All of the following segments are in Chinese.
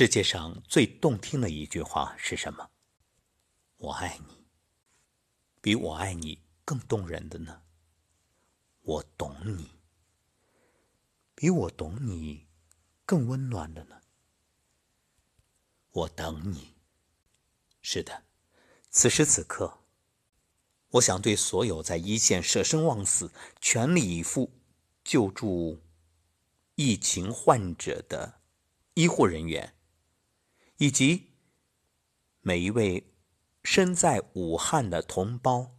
世界上最动听的一句话是什么？我爱你。比我爱你更动人的呢？我懂你。比我懂你更温暖的呢？我等你。是的，此时此刻，我想对所有在一线舍生忘死、全力以赴救助疫情患者的医护人员，以及每一位身在武汉的同胞，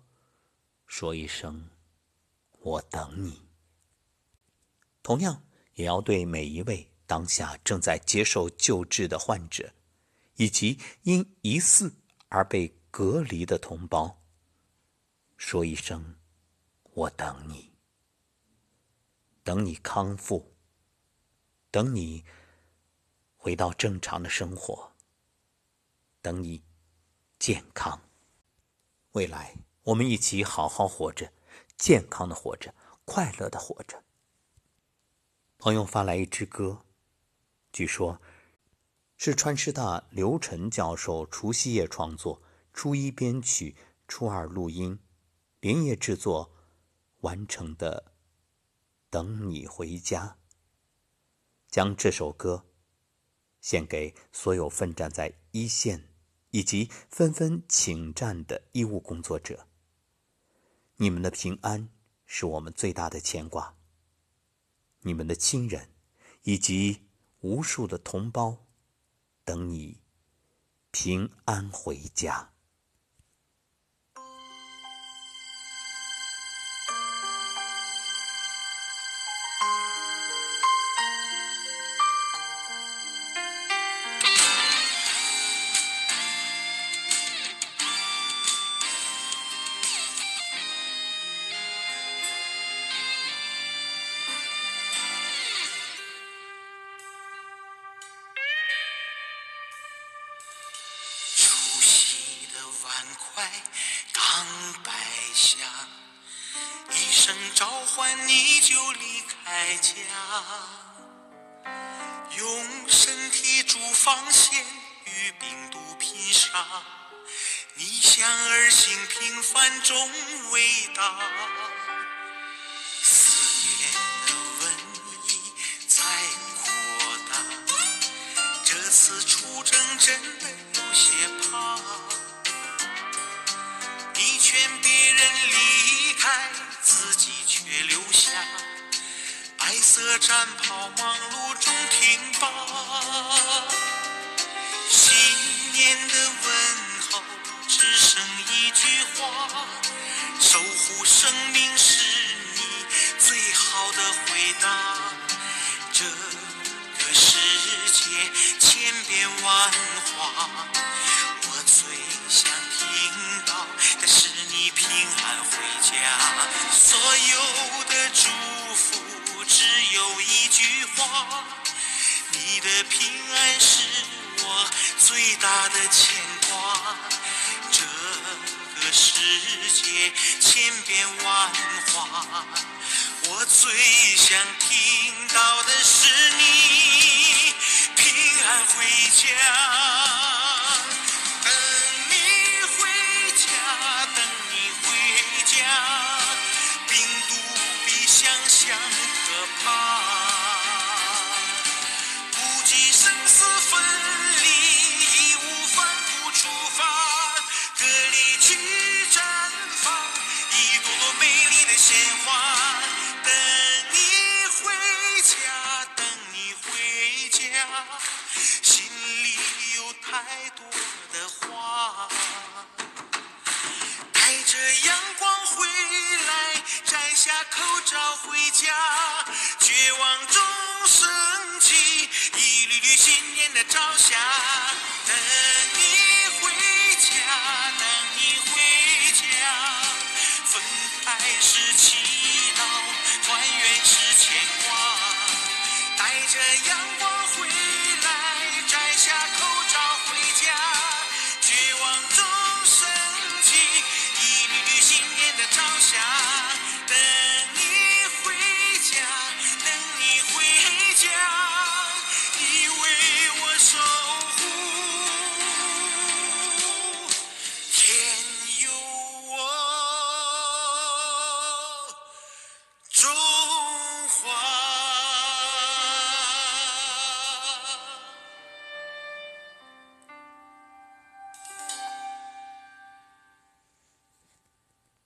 说一声“我等你”。同样，也要对每一位当下正在接受救治的患者。以及因疑似而被隔离的同胞，说一声：“我等你，等你康复，等你回到正常的生活，等你健康。未来，我们一起好好活着，健康的活着，快乐的活着。”朋友发来一支歌，据说。是川师大刘晨教授除夕夜创作，初一编曲，初二录音，连夜制作完成的《等你回家》。将这首歌献给所有奋战在一线以及纷纷请战的医务工作者。你们的平安是我们最大的牵挂。你们的亲人以及无数的同胞。等你平安回家。万块刚摆下，一声召唤你就离开家，用身体筑防线与病毒拼杀，逆向而行，平凡中伟大。思念的瘟疫在扩大，这次出征真的有些离开，自己。却留下白色战袍，忙碌中停罢。新年的问候只剩一句话：守护生命是你最好的回答。这个世界千变万化，我最想听到的是家。所有的祝福只有一句话：你的平安是我最大的牵挂。这个世界千变万化，我最想听到的是你平安回家。心里有太多的话，带着阳光回来，摘下口罩回家。绝望中升起一缕缕信念的朝霞，等你回家，等你回家。分开是祈祷，团圆是牵挂。带着阳光。朝霞。